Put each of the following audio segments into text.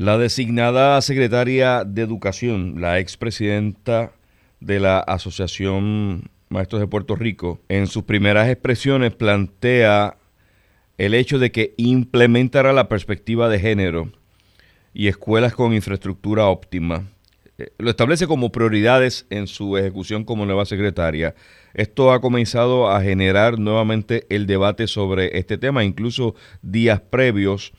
La designada secretaria de Educación, la expresidenta de la Asociación Maestros de Puerto Rico, en sus primeras expresiones plantea el hecho de que implementará la perspectiva de género y escuelas con infraestructura óptima. Eh, lo establece como prioridades en su ejecución como nueva secretaria. Esto ha comenzado a generar nuevamente el debate sobre este tema, incluso días previos,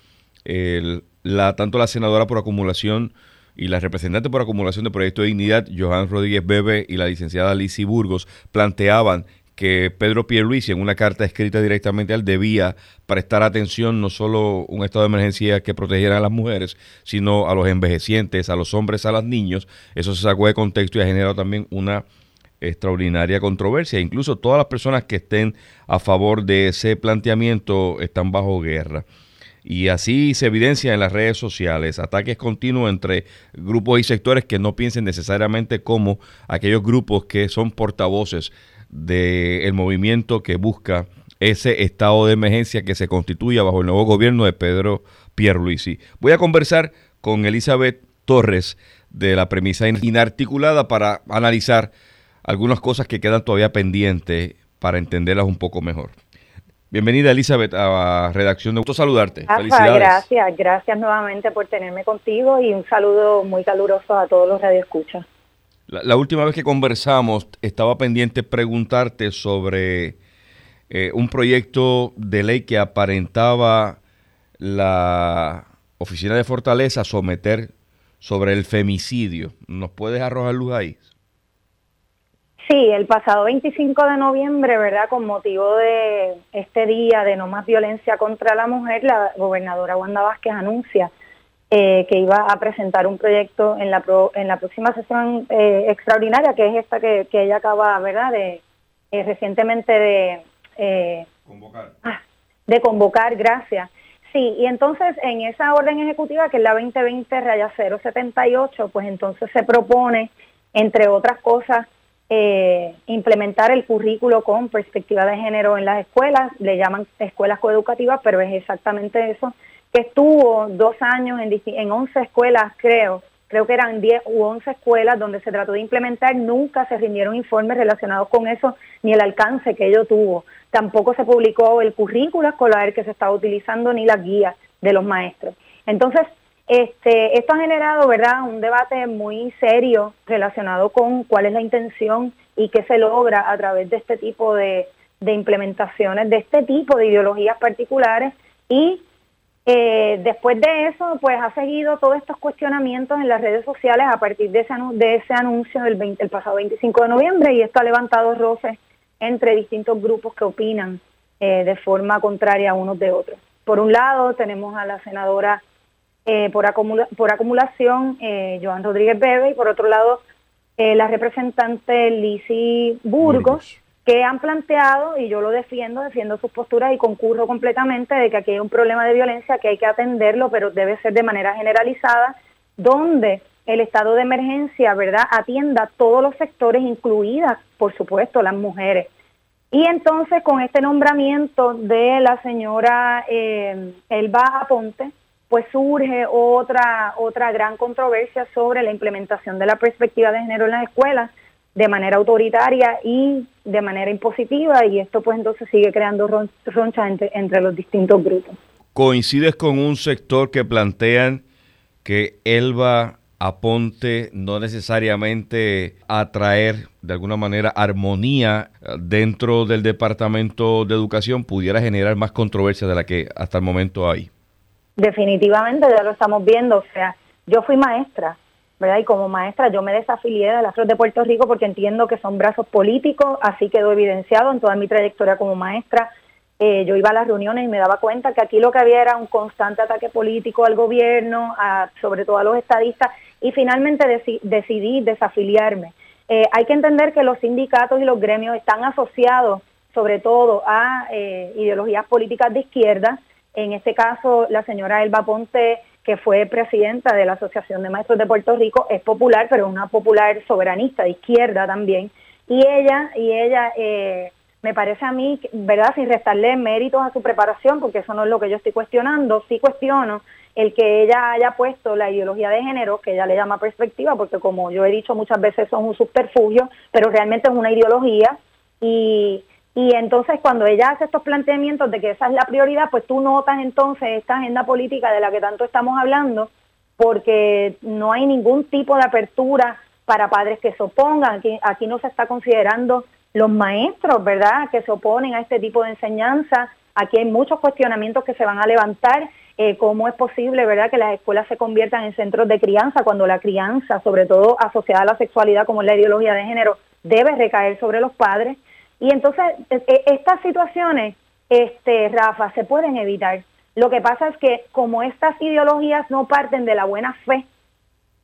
la, tanto la senadora por acumulación y la representante por acumulación de Proyecto de Dignidad, Johan Rodríguez Bebe, y la licenciada Lizy Burgos, planteaban que Pedro Pierluisi en una carta escrita directamente al debía prestar atención no solo un estado de emergencia que protegiera a las mujeres, sino a los envejecientes, a los hombres, a los niños. Eso se sacó de contexto y ha generado también una extraordinaria controversia. Incluso todas las personas que estén a favor de ese planteamiento están bajo guerra. Y así se evidencia en las redes sociales ataques continuos entre grupos y sectores que no piensen necesariamente como aquellos grupos que son portavoces del movimiento que busca ese estado de emergencia que se constituya bajo el nuevo gobierno de Pedro Pierluisi. Voy a conversar con Elizabeth Torres de la premisa inarticulada para analizar algunas cosas que quedan todavía pendientes para entenderlas un poco mejor. Bienvenida Elizabeth a la redacción de Gusto saludarte. Felicidades. Gracias, gracias nuevamente por tenerme contigo y un saludo muy caluroso a todos los radioescuchas. La, última vez que conversamos estaba pendiente preguntarte sobre eh, un proyecto de ley que aparentaba la Oficina de Fortaleza someter sobre el femicidio. ¿Nos puedes arrojar luz ahí? Sí, el pasado 25 de noviembre, ¿verdad? Con motivo de este día de no más violencia contra la mujer, la gobernadora Wanda Vázquez anuncia eh, que iba a presentar un proyecto en la, en la próxima sesión eh, extraordinaria, que es esta que, ella acaba, ¿verdad?, de eh, recientemente de convocar. Ah, de convocar, gracias. Sí, y entonces en esa orden ejecutiva, que es la 2020 raya 078, pues entonces se propone, entre otras cosas, implementar el currículo con perspectiva de género en las escuelas, le llaman escuelas coeducativas, pero es exactamente eso, que estuvo dos años en, en 11 escuelas, creo, creo que eran 10 u 11 escuelas donde se trató de implementar, nunca se rindieron informes relacionados con eso, ni el alcance que ello tuvo. Tampoco se publicó el currículo escolar que se estaba utilizando, ni la guía de los maestros. Entonces, este, esto ha generado, ¿verdad?, un debate muy serio relacionado con cuál es la intención y qué se logra a través de este tipo de, implementaciones, de este tipo de ideologías particulares y eh, después de eso, pues ha seguido todos estos cuestionamientos en las redes sociales a partir de ese, anuncio del el pasado 25 de noviembre y esto ha levantado roces entre distintos grupos que opinan eh, de forma contraria unos de otros. Por un lado, tenemos a la senadora eh, por, por acumulación, Joan Rodríguez Bebe, y por otro lado, la representante Lizy Burgos que han planteado, y yo lo defiendo, defiendo sus posturas y concurro completamente de que aquí hay un problema de violencia que hay que atenderlo, pero debe ser de manera generalizada, donde el estado de emergencia, ¿verdad?, atienda a todos los sectores, incluidas, por supuesto, las mujeres. Y entonces, con este nombramiento de la señora eh, Elba Aponte, pues surge otra, otra gran controversia sobre la implementación de la perspectiva de género en las escuelas, de manera autoritaria y de manera impositiva y esto pues entonces sigue creando ronchas entre, entre los distintos grupos. ¿Coincides con un sector que plantean que Elba aponte no necesariamente a traer de alguna manera armonía dentro del Departamento de Educación pudiera generar más controversia de la que hasta el momento hay? Definitivamente, ya lo estamos viendo. O sea, yo fui maestra ¿verdad? Y como maestra yo me desafilié de la FROS de Puerto Rico porque entiendo que son brazos políticos, así quedó evidenciado en toda mi trayectoria como maestra. Eh, yo iba a las reuniones y me daba cuenta que aquí lo que había era un constante ataque político al gobierno, sobre todo a los estadistas, y finalmente decidí desafiliarme. Eh, hay que entender que los sindicatos y los gremios están asociados sobre todo a eh, ideologías políticas de izquierda. En este caso, la señora Elba Ponte que fue presidenta de la Asociación de Maestros de Puerto Rico, es popular, pero una popular soberanista de izquierda también. Y ella, y ella eh, me parece a mí, ¿verdad? Sin restarle méritos a su preparación, porque eso no es lo que yo estoy cuestionando, sí cuestiono el que ella haya puesto la ideología de género, que ella le llama perspectiva, porque como yo he dicho muchas veces son un subterfugio, pero realmente es una ideología, y, y entonces cuando ella hace estos planteamientos de que esa es la prioridad, pues tú notas entonces esta agenda política de la que tanto estamos hablando, porque no hay ningún tipo de apertura para padres que se opongan, aquí, aquí no se está considerando los maestros, ¿verdad?, que se oponen a este tipo de enseñanza, aquí hay muchos cuestionamientos que se van a levantar, eh, cómo es posible, ¿verdad?, que las escuelas se conviertan en centros de crianza cuando la crianza, sobre todo asociada a la sexualidad como la ideología de género, debe recaer sobre los padres. Y entonces, e, e, estas situaciones, este, Rafa, se pueden evitar. Lo que pasa es que como estas ideologías no parten de la buena fe,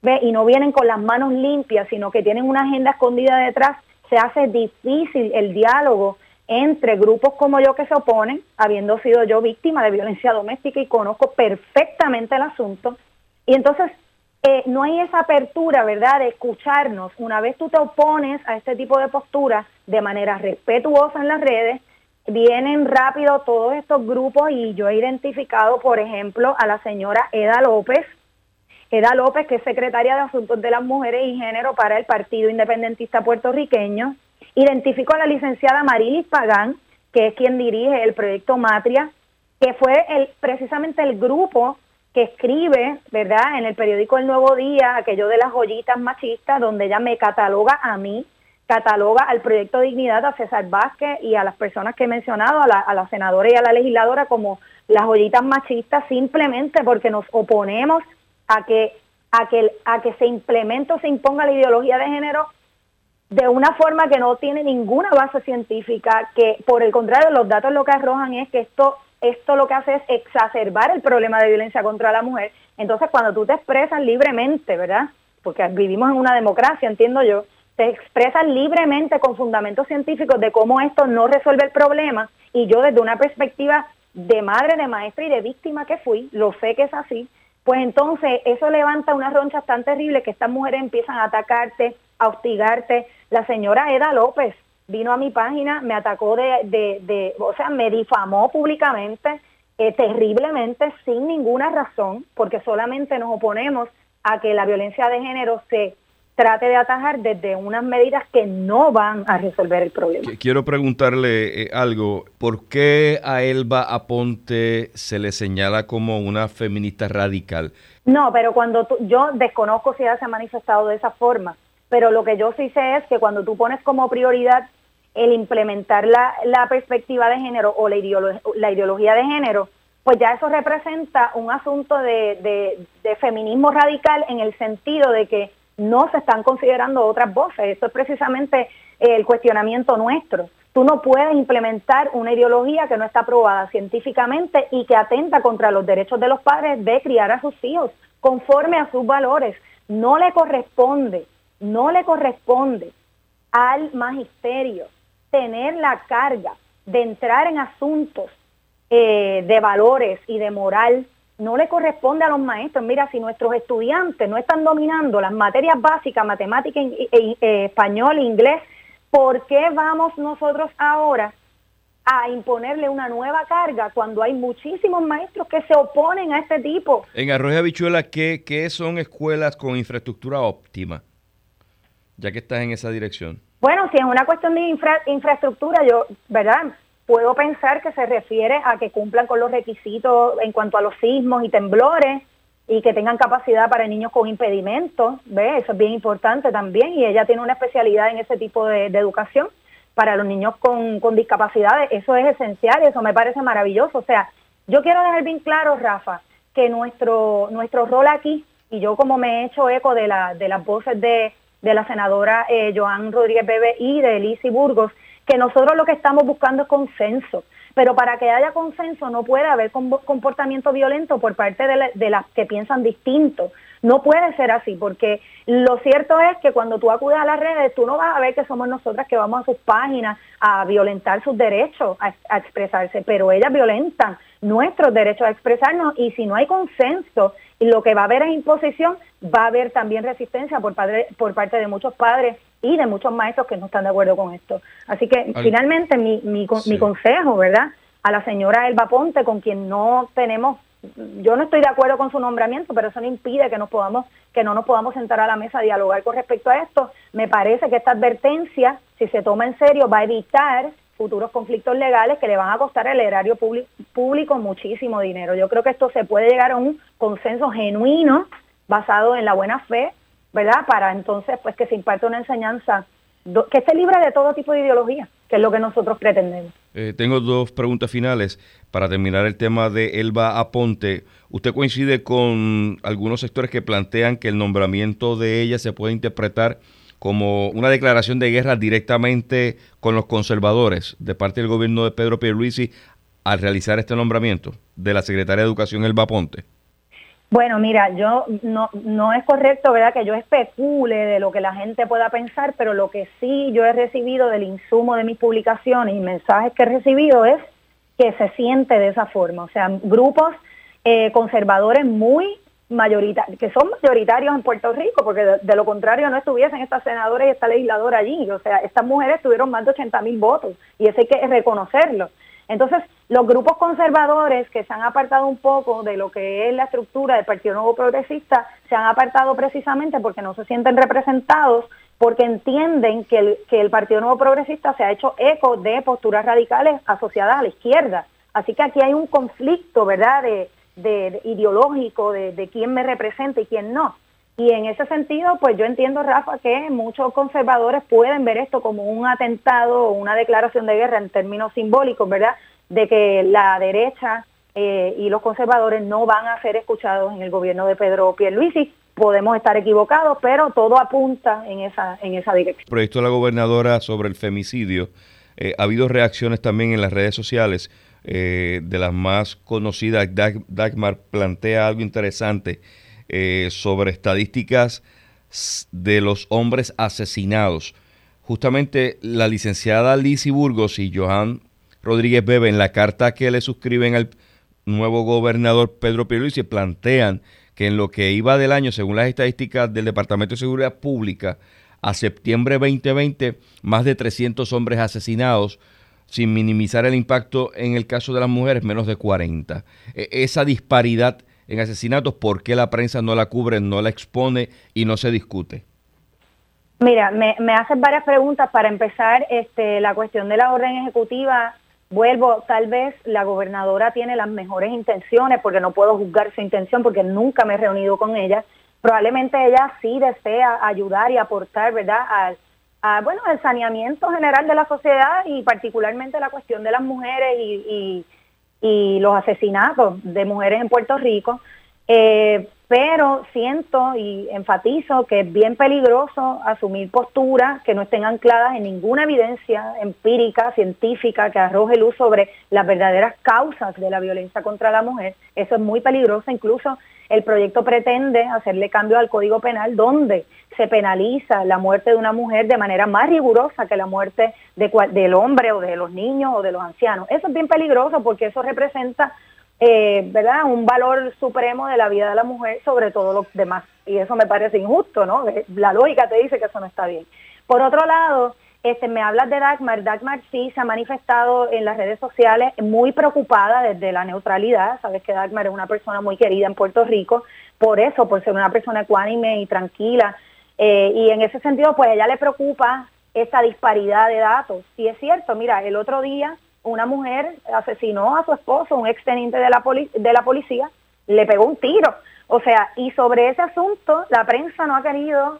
¿ve? y no vienen con las manos limpias, sino que tienen una agenda escondida detrás, se hace difícil el diálogo entre grupos como yo que se oponen, habiendo sido yo víctima de violencia doméstica y conozco perfectamente el asunto. Y entonces eh, no hay esa apertura, ¿verdad?, de escucharnos. Una vez tú te opones a este tipo de posturas de manera respetuosa en las redes, vienen rápido todos estos grupos y yo he identificado, por ejemplo, a la señora Eda López, Eda López, que es secretaria de Asuntos de las Mujeres y Género para el Partido Independentista Puertorriqueño. Identifico a la licenciada Marilis Pagán, que es quien dirige el proyecto Matria, que fue el, precisamente el grupo que escribe, ¿verdad?, en el periódico El Nuevo Día, aquello de las joyitas machistas, donde ella me cataloga a mí, cataloga al proyecto Dignidad, a César Vázquez y a las personas que he mencionado, a la, a la senadora y a la legisladora, como las joyitas machistas, simplemente porque nos oponemos a que, a que, a que se implemente o se imponga la ideología de género de una forma que no tiene ninguna base científica, que por el contrario los datos lo que arrojan es que esto, esto lo que hace es exacerbar el problema de violencia contra la mujer. Entonces cuando tú te expresas libremente, ¿verdad? Porque vivimos en una democracia, entiendo yo, te expresas libremente con fundamentos científicos de cómo esto no resuelve el problema y yo desde una perspectiva de madre, de maestra y de víctima que fui, lo sé que es así, pues entonces eso levanta unas ronchas tan terribles que estas mujeres empiezan a atacarte, a hostigarte. La señora Eda López vino a mi página, me atacó de, de, o sea, me difamó públicamente, eh, terriblemente, sin ninguna razón, porque solamente nos oponemos a que la violencia de género se trate de atajar desde unas medidas que no van a resolver el problema. Quiero preguntarle eh, algo. ¿Por qué a Elba Aponte se le señala como una feminista radical? No, pero cuando yo desconozco si ella se ha manifestado de esa forma, pero lo que yo sí sé es que cuando tú pones como prioridad el implementar la, perspectiva de género o la, ideología de género, pues ya eso representa un asunto de, de feminismo radical en el sentido de que no se están considerando otras voces. Eso es precisamente el cuestionamiento nuestro. Tú no puedes implementar una ideología que no está aprobada científicamente y que atenta contra los derechos de los padres de criar a sus hijos conforme a sus valores. No le corresponde, no le corresponde al magisterio tener la carga de entrar en asuntos eh, de valores y de moral no le corresponde a los maestros. Mira, si nuestros estudiantes no están dominando las materias básicas, matemática, eh, español, inglés, ¿por qué vamos nosotros ahora a imponerle una nueva carga cuando hay muchísimos maestros que se oponen a este tipo? En Arroyo Habichuela, ¿qué, ¿qué son escuelas con infraestructura óptima? Ya que estás en esa dirección. Bueno, si es una cuestión de infraestructura, yo, ¿verdad? puedo pensar que se refiere a que cumplan con los requisitos en cuanto a los sismos y temblores y que tengan capacidad para niños con impedimentos, ¿ve? Eso es bien importante también y ella tiene una especialidad en ese tipo de, educación para los niños con, discapacidades, eso es esencial eso me parece maravilloso. O sea, yo quiero dejar bien claro, Rafa, que nuestro, nuestro rol aquí, y yo como me he hecho eco de las voces de, de la senadora eh, Joan Rodríguez Bebe y de Elisi Burgos, que nosotros lo que estamos buscando es consenso. Pero para que haya consenso no puede haber comportamiento violento por parte de, las que piensan distinto. No puede ser así, porque lo cierto es que cuando tú acudes a las redes, tú no vas a ver que somos nosotras que vamos a sus páginas a violentar sus derechos a, a expresarse, pero ellas violentan nuestros derechos a expresarnos y si no hay consenso lo que va a haber es imposición, va a haber también resistencia por, padre, por parte de muchos padres y de muchos maestros que no están de acuerdo con esto. Así que finalmente mi, mi, mi consejo, ¿verdad? A la señora Elba Ponte, con quien no tenemos yo no estoy de acuerdo con su nombramiento, pero eso no impide que nos podamos, que no nos podamos sentar a la mesa a dialogar con respecto a esto. Me parece que esta advertencia, si se toma en serio, va a evitar futuros conflictos legales que le van a costar al erario público muchísimo dinero. Yo creo que esto se puede llegar a un consenso genuino basado en la buena fe, ¿verdad? Para entonces pues que se imparte una enseñanza que esté libre de todo tipo de ideología, que es lo que nosotros pretendemos. Eh, tengo dos preguntas finales para terminar el tema de Elba Aponte. ¿Usted coincide con algunos sectores que plantean que el nombramiento de ella se puede interpretar como una declaración de guerra directamente con los conservadores de parte del gobierno de Pedro Pierluisi al realizar este nombramiento de la secretaria de Educación Elba Aponte? Bueno, mira, yo no, no es correcto, ¿verdad?, que yo especule de lo que la gente pueda pensar, pero lo que sí yo he recibido del insumo de mis publicaciones y mensajes que he recibido es que se siente de esa forma. O sea, grupos eh, conservadores muy mayoritarios, que son mayoritarios en Puerto Rico, porque de, lo contrario no estuviesen estas senadoras y esta legisladora allí. O sea, estas mujeres tuvieron más de 80 mil votos y eso hay que reconocerlo. Entonces, los grupos conservadores que se han apartado un poco de lo que es la estructura del Partido Nuevo Progresista, se han apartado precisamente porque no se sienten representados, porque entienden que el, que el Partido Nuevo Progresista se ha hecho eco de posturas radicales asociadas a la izquierda. Así que aquí hay un conflicto, ¿verdad?, de, ideológico de, de quién me representa y quién no. Y en ese sentido, pues yo entiendo, Rafa, que muchos conservadores pueden ver esto como un atentado o una declaración de guerra en términos simbólicos, ¿verdad? De que la derecha eh, y los conservadores no van a ser escuchados en el gobierno de Pedro Pierluisi. Podemos estar equivocados, pero todo apunta en esa, en esa dirección. Proyecto de la gobernadora sobre el femicidio, eh, ha habido reacciones también en las redes sociales. Eh, de las más conocidas, Dagmar plantea algo interesante eh, sobre estadísticas de los hombres asesinados. Justamente la licenciada Lizzie Burgos y Johan Rodríguez Bebe en la carta que le suscriben al nuevo gobernador Pedro Pierluisi plantean que en lo que iba del año, según las estadísticas del Departamento de Seguridad Pública, a septiembre 2020, más de 300 hombres asesinados, sin minimizar el impacto en el caso de las mujeres, menos de 40. E, esa disparidad en asesinatos, ¿por qué la prensa no la cubre, no la expone y no se discute? Mira, me, me hacen varias preguntas. Para empezar, este, la cuestión de la orden ejecutiva, vuelvo, tal vez la gobernadora tiene las mejores intenciones, porque no puedo juzgar su intención, porque nunca me he reunido con ella. Probablemente ella sí desea ayudar y aportar, ¿verdad?, al, a, bueno, el saneamiento general de la sociedad y particularmente la cuestión de las mujeres y y los asesinatos de mujeres en Puerto Rico, eh, pero siento y enfatizo que es bien peligroso asumir posturas que no estén ancladas en ninguna evidencia empírica, científica, que arroje luz sobre las verdaderas causas de la violencia contra la mujer. Eso es muy peligroso, incluso el proyecto pretende hacerle cambio al Código Penal donde se penaliza la muerte de una mujer de manera más rigurosa que la muerte de, del hombre o de los niños o de los ancianos. Eso es bien peligroso porque eso representa eh, ¿verdad? un valor supremo de la vida de la mujer sobre todo los demás. Y eso me parece injusto, ¿no? La lógica te dice que eso no está bien. Por otro lado, este, me hablas de Dagmar. Dagmar sí se ha manifestado en las redes sociales muy preocupada desde la neutralidad. Sabes que Dagmar es una persona muy querida en Puerto Rico, por eso, por ser una persona ecuánime y tranquila. Eh, y en ese sentido, pues ella le preocupa esta disparidad de datos. Y es cierto, mira, el otro día una mujer asesinó a su esposo, un ex teniente de la, de la policía, le pegó un tiro. O sea, y sobre ese asunto la prensa no ha querido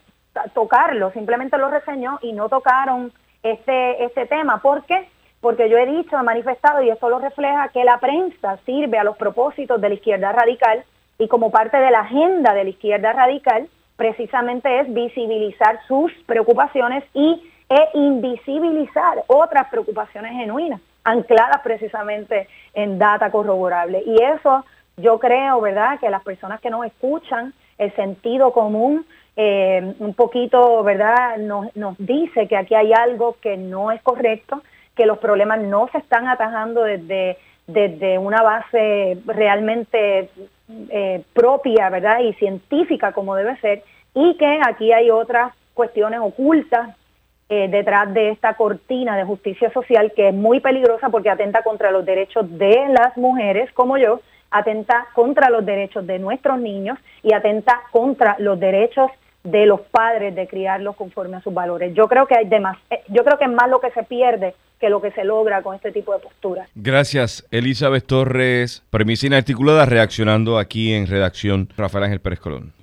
tocarlo, simplemente lo reseñó y no tocaron este, este tema. ¿Por qué? Porque yo he dicho, he manifestado, y esto lo refleja, que la prensa sirve a los propósitos de la izquierda radical y como parte de la agenda de la izquierda radical, precisamente es visibilizar sus preocupaciones y e invisibilizar otras preocupaciones genuinas, ancladas precisamente en data corroborable. Y eso yo creo, ¿verdad?, que las personas que nos escuchan, el sentido común eh, un poquito, ¿verdad?, nos, nos dice que aquí hay algo que no es correcto, que los problemas no se están atajando desde, desde una base realmente eh, propia, ¿verdad?, y científica como debe ser, y que aquí hay otras cuestiones ocultas eh, detrás de esta cortina de justicia social que es muy peligrosa porque atenta contra los derechos de las mujeres como yo, atenta contra los derechos de nuestros niños y atenta contra los derechos de los padres de criarlos conforme a sus valores. Yo creo que hay demás, eh, yo creo que es más lo que se pierde que lo que se logra con este tipo de posturas. Gracias, Elizabeth Torres, premisa inarticulada, reaccionando aquí en redacción Rafael Ángel Pérez Colón.